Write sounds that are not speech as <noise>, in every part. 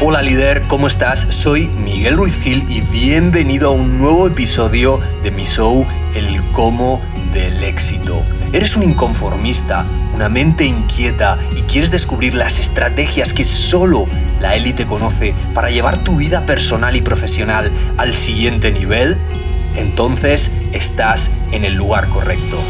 Hola líder, ¿cómo estás? Soy Miguel Ruiz Gil y bienvenido a un nuevo episodio de mi show El cómo del éxito. ¿Eres un inconformista, una mente inquieta y quieres descubrir las estrategias que solo la élite conoce para llevar tu vida personal y profesional al siguiente nivel? Entonces estás en el lugar correcto.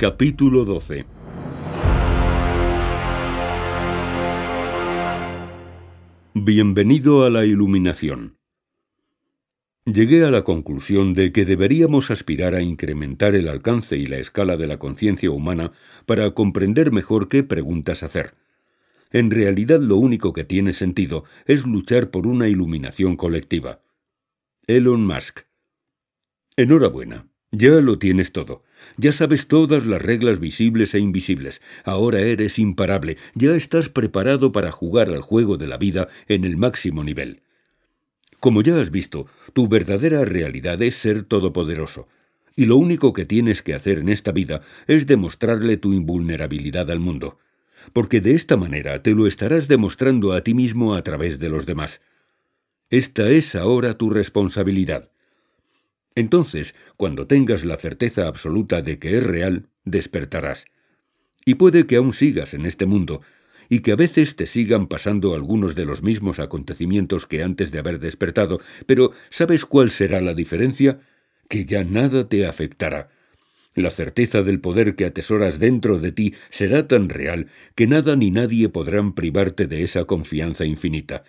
Capítulo 12 Bienvenido a la iluminación. Llegué a la conclusión de que deberíamos aspirar a incrementar el alcance y la escala de la conciencia humana para comprender mejor qué preguntas hacer. En realidad lo único que tiene sentido es luchar por una iluminación colectiva. Elon Musk. Enhorabuena. Ya lo tienes todo. Ya sabes todas las reglas visibles e invisibles. Ahora eres imparable. Ya estás preparado para jugar al juego de la vida en el máximo nivel. Como ya has visto, tu verdadera realidad es ser todopoderoso. Y lo único que tienes que hacer en esta vida es demostrarle tu invulnerabilidad al mundo. Porque de esta manera te lo estarás demostrando a ti mismo a través de los demás. Esta es ahora tu responsabilidad. Entonces, cuando tengas la certeza absoluta de que es real, despertarás. Y puede que aún sigas en este mundo, y que a veces te sigan pasando algunos de los mismos acontecimientos que antes de haber despertado, pero ¿sabes cuál será la diferencia? Que ya nada te afectará. La certeza del poder que atesoras dentro de ti será tan real que nada ni nadie podrán privarte de esa confianza infinita.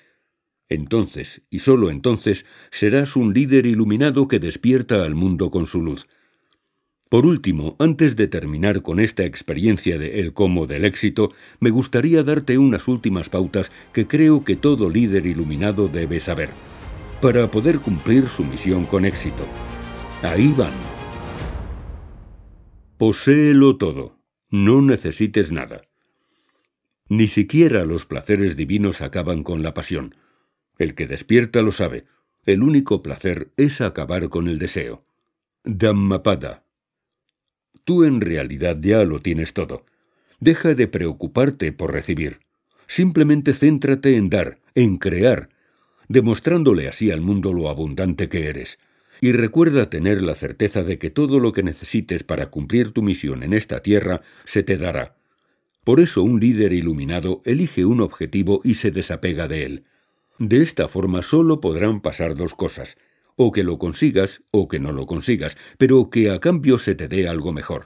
Entonces, y sólo entonces, serás un líder iluminado que despierta al mundo con su luz. Por último, antes de terminar con esta experiencia de el cómo del éxito, me gustaría darte unas últimas pautas que creo que todo líder iluminado debe saber, para poder cumplir su misión con éxito. Ahí van. Poséelo todo. No necesites nada. Ni siquiera los placeres divinos acaban con la pasión. El que despierta lo sabe. El único placer es acabar con el deseo. Dhammapada. Tú en realidad ya lo tienes todo. Deja de preocuparte por recibir. Simplemente céntrate en dar, en crear, demostrándole así al mundo lo abundante que eres. Y recuerda tener la certeza de que todo lo que necesites para cumplir tu misión en esta tierra se te dará. Por eso un líder iluminado elige un objetivo y se desapega de él. De esta forma solo podrán pasar dos cosas, o que lo consigas o que no lo consigas, pero que a cambio se te dé algo mejor.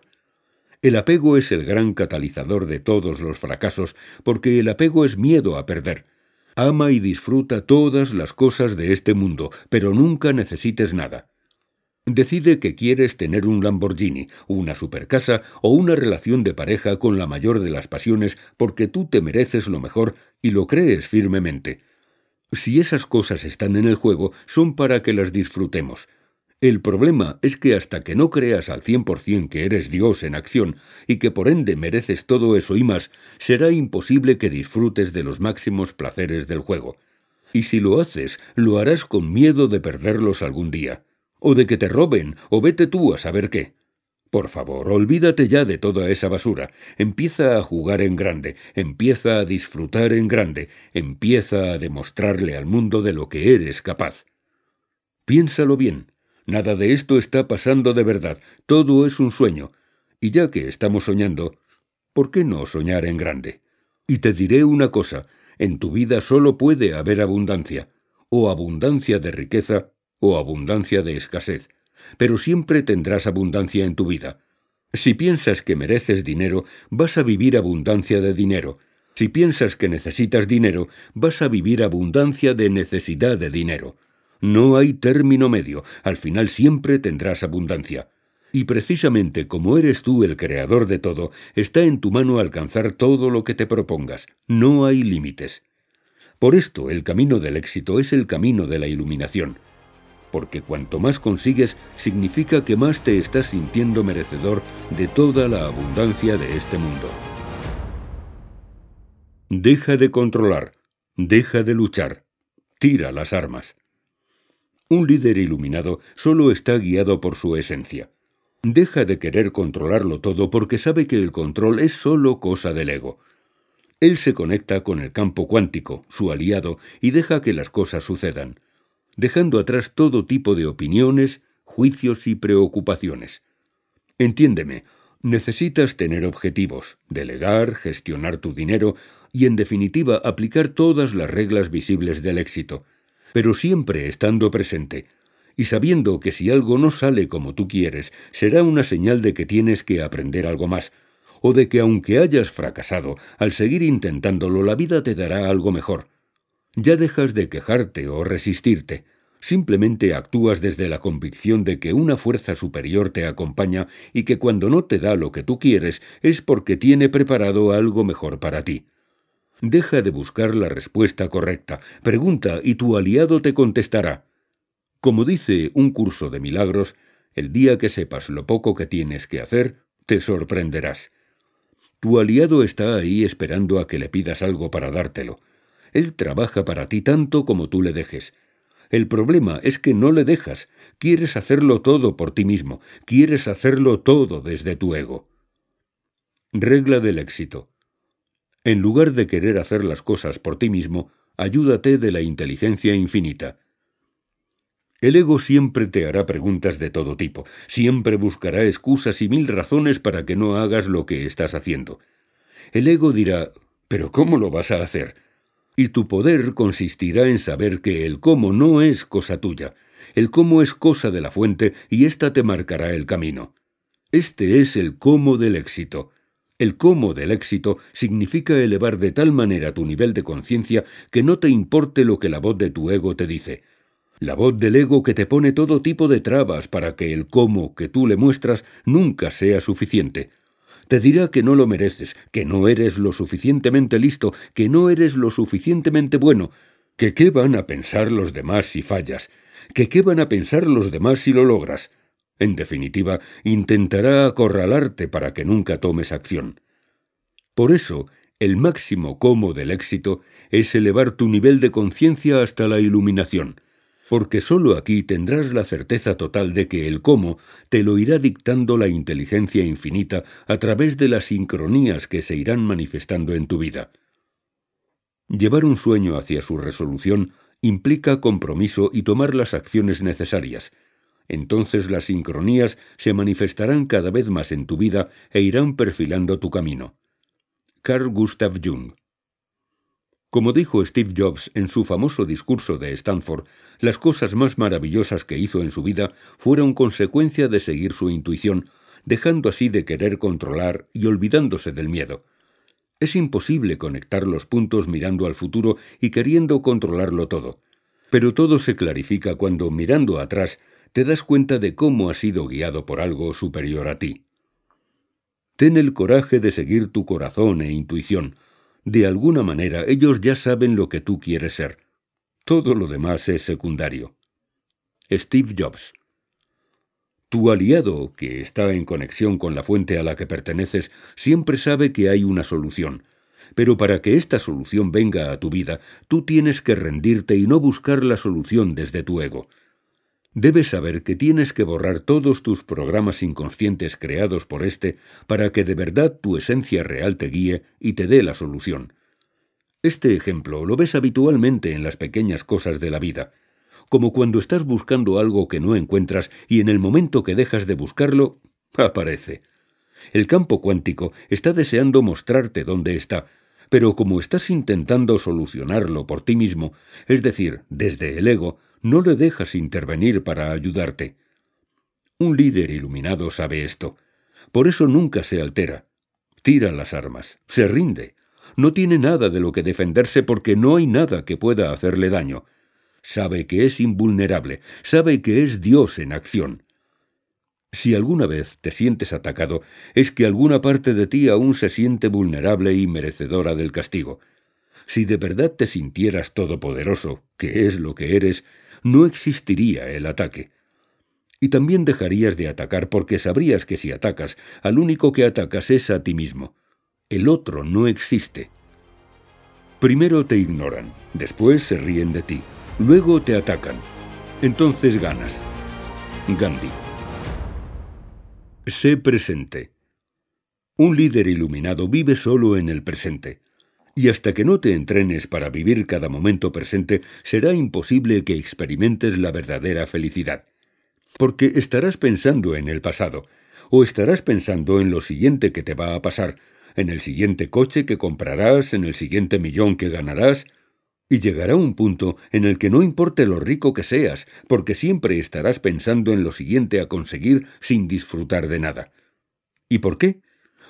El apego es el gran catalizador de todos los fracasos, porque el apego es miedo a perder. Ama y disfruta todas las cosas de este mundo, pero nunca necesites nada. Decide que quieres tener un Lamborghini, una supercasa o una relación de pareja con la mayor de las pasiones porque tú te mereces lo mejor y lo crees firmemente. Si esas cosas están en el juego, son para que las disfrutemos. El problema es que hasta que no creas al cien por cien que eres Dios en acción y que por ende mereces todo eso y más, será imposible que disfrutes de los máximos placeres del juego. Y si lo haces, lo harás con miedo de perderlos algún día, o de que te roben, o vete tú a saber qué. Por favor, olvídate ya de toda esa basura. Empieza a jugar en grande, empieza a disfrutar en grande, empieza a demostrarle al mundo de lo que eres capaz. Piénsalo bien. Nada de esto está pasando de verdad. Todo es un sueño. Y ya que estamos soñando, ¿por qué no soñar en grande? Y te diré una cosa. En tu vida solo puede haber abundancia. O abundancia de riqueza o abundancia de escasez pero siempre tendrás abundancia en tu vida. Si piensas que mereces dinero, vas a vivir abundancia de dinero. Si piensas que necesitas dinero, vas a vivir abundancia de necesidad de dinero. No hay término medio, al final siempre tendrás abundancia. Y precisamente como eres tú el creador de todo, está en tu mano alcanzar todo lo que te propongas. No hay límites. Por esto el camino del éxito es el camino de la iluminación. Porque cuanto más consigues, significa que más te estás sintiendo merecedor de toda la abundancia de este mundo. Deja de controlar, deja de luchar, tira las armas. Un líder iluminado solo está guiado por su esencia. Deja de querer controlarlo todo porque sabe que el control es solo cosa del ego. Él se conecta con el campo cuántico, su aliado, y deja que las cosas sucedan, dejando atrás todo tipo de opiniones, juicios y preocupaciones. Entiéndeme, necesitas tener objetivos, delegar, gestionar tu dinero y, en definitiva, aplicar todas las reglas visibles del éxito, pero siempre estando presente, y sabiendo que si algo no sale como tú quieres, será una señal de que tienes que aprender algo más, o de que aunque hayas fracasado, al seguir intentándolo la vida te dará algo mejor. Ya dejas de quejarte o resistirte, simplemente actúas desde la convicción de que una fuerza superior te acompaña y que cuando no te da lo que tú quieres es porque tiene preparado algo mejor para ti. Deja de buscar la respuesta correcta, pregunta y tu aliado te contestará. Como dice un curso de milagros, el día que sepas lo poco que tienes que hacer, te sorprenderás. Tu aliado está ahí esperando a que le pidas algo para dártelo. Él trabaja para ti tanto como tú le dejes. El problema es que no le dejas, quieres hacerlo todo por ti mismo, quieres hacerlo todo desde tu ego. Regla del éxito. En lugar de querer hacer las cosas por ti mismo, ayúdate de la inteligencia infinita. El ego siempre te hará preguntas de todo tipo, siempre buscará excusas y mil razones para que no hagas lo que estás haciendo. El ego dirá, ¿pero cómo lo vas a hacer? Y tu poder consistirá en saber que el cómo no es cosa tuya, el cómo es cosa de la fuente y ésta te marcará el camino. Este es el cómo del éxito. El cómo del éxito significa elevar de tal manera tu nivel de conciencia que no te importe lo que la voz de tu ego te dice, la voz del ego que te pone todo tipo de trabas para que el cómo que tú le muestras nunca sea suficiente. Te dirá que no lo mereces, que no eres lo suficientemente listo, que no eres lo suficientemente bueno, que qué van a pensar los demás si fallas, que qué van a pensar los demás si lo logras. En definitiva, intentará acorralarte para que nunca tomes acción. Por eso, el máximo cómo del éxito es elevar tu nivel de conciencia hasta la iluminación porque sólo aquí tendrás la certeza total de que el cómo te lo irá dictando la inteligencia infinita a través de las sincronías que se irán manifestando en tu vida. Llevar un sueño hacia su resolución implica compromiso y tomar las acciones necesarias. Entonces las sincronías se manifestarán cada vez más en tu vida e irán perfilando tu camino. Carl Gustav Jung como dijo Steve Jobs en su famoso discurso de Stanford, las cosas más maravillosas que hizo en su vida fueron consecuencia de seguir su intuición, dejando así de querer controlar y olvidándose del miedo. Es imposible conectar los puntos mirando al futuro y queriendo controlarlo todo. Pero todo se clarifica cuando, mirando atrás, te das cuenta de cómo has sido guiado por algo superior a ti. Ten el coraje de seguir tu corazón e intuición, de alguna manera ellos ya saben lo que tú quieres ser. Todo lo demás es secundario. Steve Jobs Tu aliado, que está en conexión con la fuente a la que perteneces, siempre sabe que hay una solución. Pero para que esta solución venga a tu vida, tú tienes que rendirte y no buscar la solución desde tu ego. Debes saber que tienes que borrar todos tus programas inconscientes creados por éste para que de verdad tu esencia real te guíe y te dé la solución. Este ejemplo lo ves habitualmente en las pequeñas cosas de la vida, como cuando estás buscando algo que no encuentras y en el momento que dejas de buscarlo, <laughs> aparece. El campo cuántico está deseando mostrarte dónde está, pero como estás intentando solucionarlo por ti mismo, es decir, desde el ego, no le dejas intervenir para ayudarte. Un líder iluminado sabe esto. Por eso nunca se altera. Tira las armas, se rinde. No tiene nada de lo que defenderse porque no hay nada que pueda hacerle daño. sabe que es invulnerable, sabe que es Dios en acción. Si alguna vez te sientes atacado, es que alguna parte de ti aún se siente vulnerable y merecedora del castigo. Si de verdad te sintieras todopoderoso, que es lo que eres, no existiría el ataque. Y también dejarías de atacar porque sabrías que si atacas, al único que atacas es a ti mismo. El otro no existe. Primero te ignoran, después se ríen de ti, luego te atacan. Entonces ganas. Gandhi. Sé presente. Un líder iluminado vive solo en el presente. Y hasta que no te entrenes para vivir cada momento presente, será imposible que experimentes la verdadera felicidad. Porque estarás pensando en el pasado, o estarás pensando en lo siguiente que te va a pasar, en el siguiente coche que comprarás, en el siguiente millón que ganarás, y llegará un punto en el que no importe lo rico que seas, porque siempre estarás pensando en lo siguiente a conseguir sin disfrutar de nada. ¿Y por qué?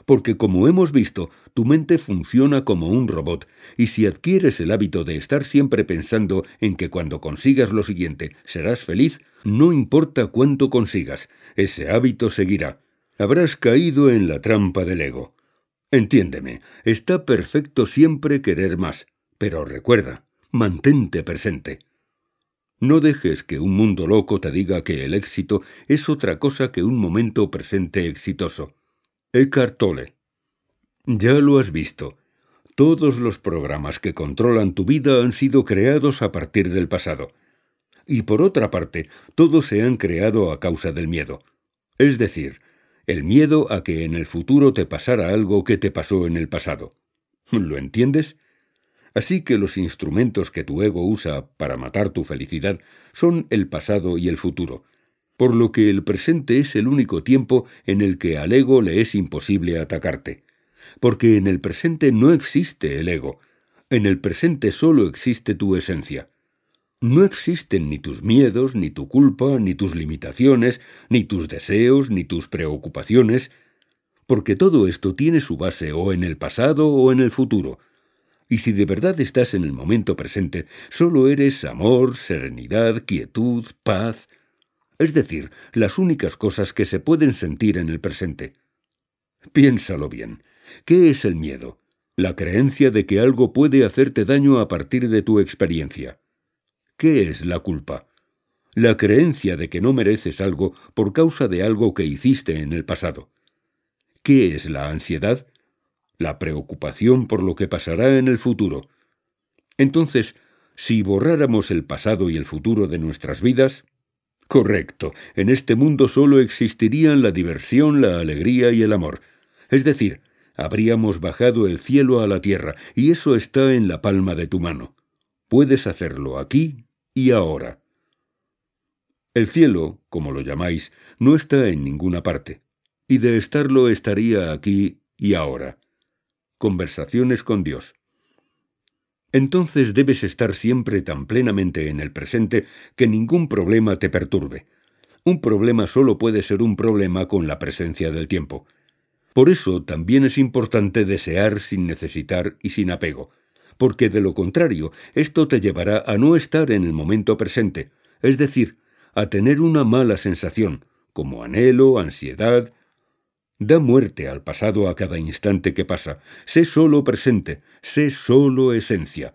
Porque como hemos visto, tu mente funciona como un robot, y si adquieres el hábito de estar siempre pensando en que cuando consigas lo siguiente serás feliz, no importa cuánto consigas, ese hábito seguirá. Habrás caído en la trampa del ego. Entiéndeme, está perfecto siempre querer más, pero recuerda, mantente presente. No dejes que un mundo loco te diga que el éxito es otra cosa que un momento presente exitoso. Eckhart Tolle. Ya lo has visto. Todos los programas que controlan tu vida han sido creados a partir del pasado. Y por otra parte, todos se han creado a causa del miedo. Es decir, el miedo a que en el futuro te pasara algo que te pasó en el pasado. ¿Lo entiendes? Así que los instrumentos que tu ego usa para matar tu felicidad son el pasado y el futuro, por lo que el presente es el único tiempo en el que al ego le es imposible atacarte, porque en el presente no existe el ego, en el presente solo existe tu esencia. No existen ni tus miedos, ni tu culpa, ni tus limitaciones, ni tus deseos, ni tus preocupaciones, porque todo esto tiene su base o en el pasado o en el futuro, y si de verdad estás en el momento presente, solo eres amor, serenidad, quietud, paz, es decir, las únicas cosas que se pueden sentir en el presente. Piénsalo bien. ¿Qué es el miedo? La creencia de que algo puede hacerte daño a partir de tu experiencia. ¿Qué es la culpa? La creencia de que no mereces algo por causa de algo que hiciste en el pasado. ¿Qué es la ansiedad? la preocupación por lo que pasará en el futuro. Entonces, si borráramos el pasado y el futuro de nuestras vidas, correcto, en este mundo solo existirían la diversión, la alegría y el amor. Es decir, habríamos bajado el cielo a la tierra, y eso está en la palma de tu mano. Puedes hacerlo aquí y ahora. El cielo, como lo llamáis, no está en ninguna parte, y de estarlo estaría aquí y ahora. Conversaciones con Dios. Entonces debes estar siempre tan plenamente en el presente que ningún problema te perturbe. Un problema solo puede ser un problema con la presencia del tiempo. Por eso también es importante desear sin necesitar y sin apego, porque de lo contrario esto te llevará a no estar en el momento presente, es decir, a tener una mala sensación, como anhelo, ansiedad, Da muerte al pasado a cada instante que pasa. Sé solo presente, sé solo esencia.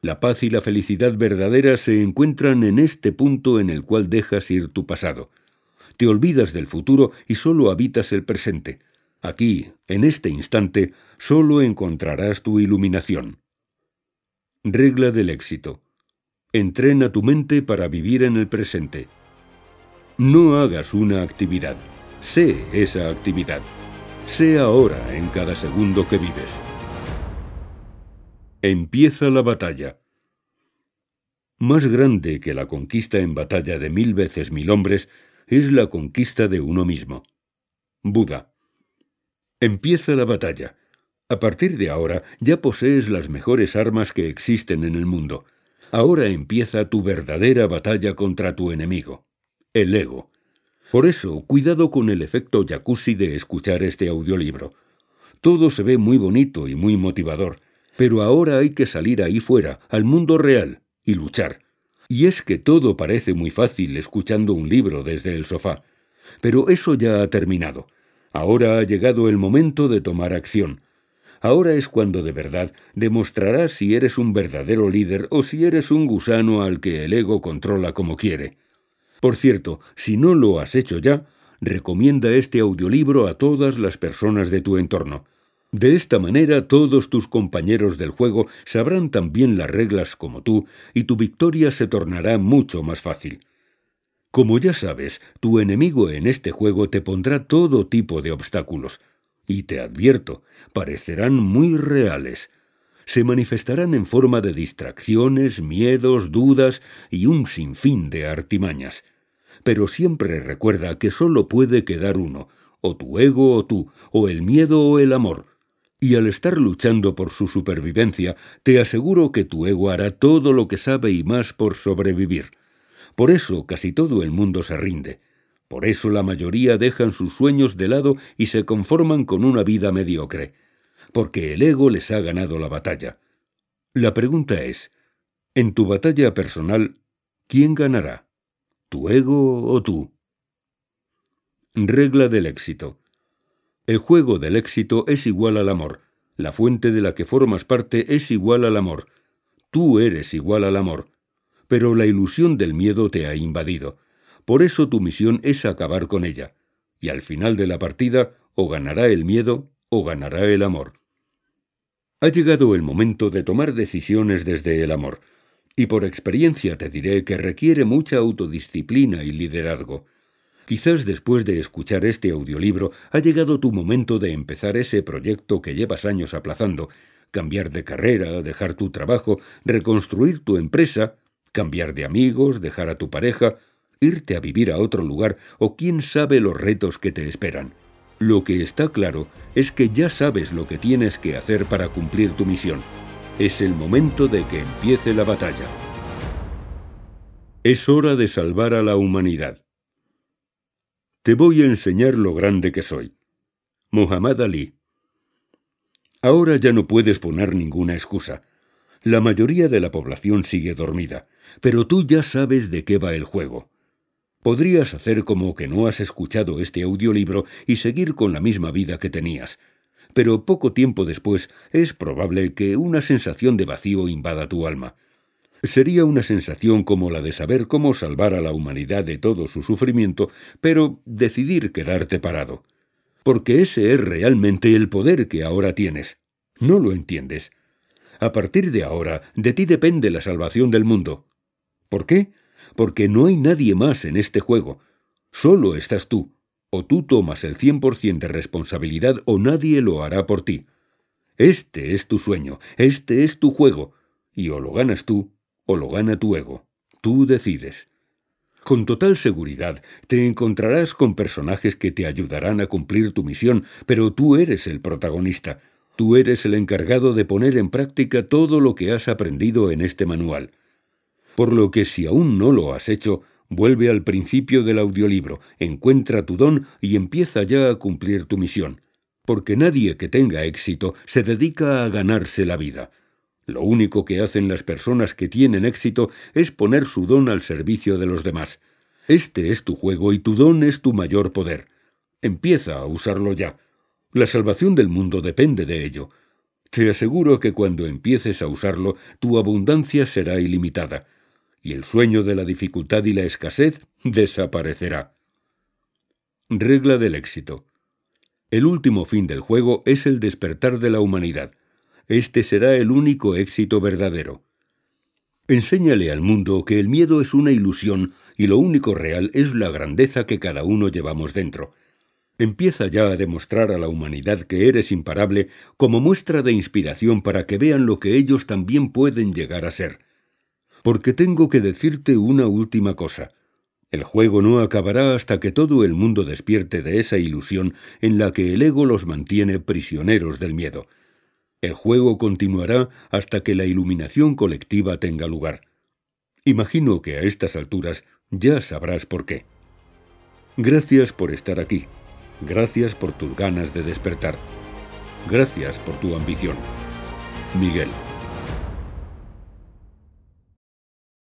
La paz y la felicidad verdadera se encuentran en este punto en el cual dejas ir tu pasado. Te olvidas del futuro y solo habitas el presente. Aquí, en este instante, solo encontrarás tu iluminación. Regla del éxito. Entrena tu mente para vivir en el presente. No hagas una actividad. Sé esa actividad. Sé ahora en cada segundo que vives. Empieza la batalla. Más grande que la conquista en batalla de mil veces mil hombres es la conquista de uno mismo. Buda. Empieza la batalla. A partir de ahora ya posees las mejores armas que existen en el mundo. Ahora empieza tu verdadera batalla contra tu enemigo, el ego. Por eso, cuidado con el efecto jacuzzi de escuchar este audiolibro. Todo se ve muy bonito y muy motivador, pero ahora hay que salir ahí fuera, al mundo real, y luchar. Y es que todo parece muy fácil escuchando un libro desde el sofá. Pero eso ya ha terminado. Ahora ha llegado el momento de tomar acción. Ahora es cuando de verdad demostrarás si eres un verdadero líder o si eres un gusano al que el ego controla como quiere. Por cierto, si no lo has hecho ya, recomienda este audiolibro a todas las personas de tu entorno. De esta manera todos tus compañeros del juego sabrán también las reglas como tú y tu victoria se tornará mucho más fácil. Como ya sabes, tu enemigo en este juego te pondrá todo tipo de obstáculos, y te advierto, parecerán muy reales. Se manifestarán en forma de distracciones, miedos, dudas y un sinfín de artimañas. Pero siempre recuerda que sólo puede quedar uno, o tu ego o tú, o el miedo o el amor. Y al estar luchando por su supervivencia, te aseguro que tu ego hará todo lo que sabe y más por sobrevivir. Por eso casi todo el mundo se rinde. Por eso la mayoría dejan sus sueños de lado y se conforman con una vida mediocre, porque el ego les ha ganado la batalla. La pregunta es, en tu batalla personal, ¿quién ganará? ¿Tu ego o tú? Regla del éxito. El juego del éxito es igual al amor. La fuente de la que formas parte es igual al amor. Tú eres igual al amor. Pero la ilusión del miedo te ha invadido por eso tu misión es acabar con ella, y al final de la partida o ganará el miedo o ganará el amor. Ha llegado el momento de tomar decisiones desde el amor, y por experiencia te diré que requiere mucha autodisciplina y liderazgo. Quizás después de escuchar este audiolibro ha llegado tu momento de empezar ese proyecto que llevas años aplazando, cambiar de carrera, dejar tu trabajo, reconstruir tu empresa, cambiar de amigos, dejar a tu pareja, irte a vivir a otro lugar o quién sabe los retos que te esperan. Lo que está claro es que ya sabes lo que tienes que hacer para cumplir tu misión. Es el momento de que empiece la batalla. Es hora de salvar a la humanidad. Te voy a enseñar lo grande que soy. Muhammad Ali. Ahora ya no puedes poner ninguna excusa. La mayoría de la población sigue dormida, pero tú ya sabes de qué va el juego. Podrías hacer como que no has escuchado este audiolibro y seguir con la misma vida que tenías. Pero poco tiempo después es probable que una sensación de vacío invada tu alma. Sería una sensación como la de saber cómo salvar a la humanidad de todo su sufrimiento, pero decidir quedarte parado. Porque ese es realmente el poder que ahora tienes. ¿No lo entiendes? A partir de ahora, de ti depende la salvación del mundo. ¿Por qué? Porque no hay nadie más en este juego. Solo estás tú. O tú tomas el cien por cien de responsabilidad o nadie lo hará por ti. Este es tu sueño, este es tu juego, y o lo ganas tú o lo gana tu ego. Tú decides. Con total seguridad te encontrarás con personajes que te ayudarán a cumplir tu misión, pero tú eres el protagonista. Tú eres el encargado de poner en práctica todo lo que has aprendido en este manual por lo que si aún no lo has hecho, vuelve al principio del audiolibro, encuentra tu don y empieza ya a cumplir tu misión. Porque nadie que tenga éxito se dedica a ganarse la vida. Lo único que hacen las personas que tienen éxito es poner su don al servicio de los demás. Este es tu juego y tu don es tu mayor poder. Empieza a usarlo ya. La salvación del mundo depende de ello. Te aseguro que cuando empieces a usarlo, tu abundancia será ilimitada y el sueño de la dificultad y la escasez desaparecerá. Regla del éxito. El último fin del juego es el despertar de la humanidad. Este será el único éxito verdadero. Enséñale al mundo que el miedo es una ilusión y lo único real es la grandeza que cada uno llevamos dentro. Empieza ya a demostrar a la humanidad que eres imparable como muestra de inspiración para que vean lo que ellos también pueden llegar a ser porque tengo que decirte una última cosa. El juego no acabará hasta que todo el mundo despierte de esa ilusión en la que el ego los mantiene prisioneros del miedo. El juego continuará hasta que la iluminación colectiva tenga lugar. Imagino que a estas alturas ya sabrás por qué. Gracias por estar aquí. Gracias por tus ganas de despertar. Gracias por tu ambición. Miguel.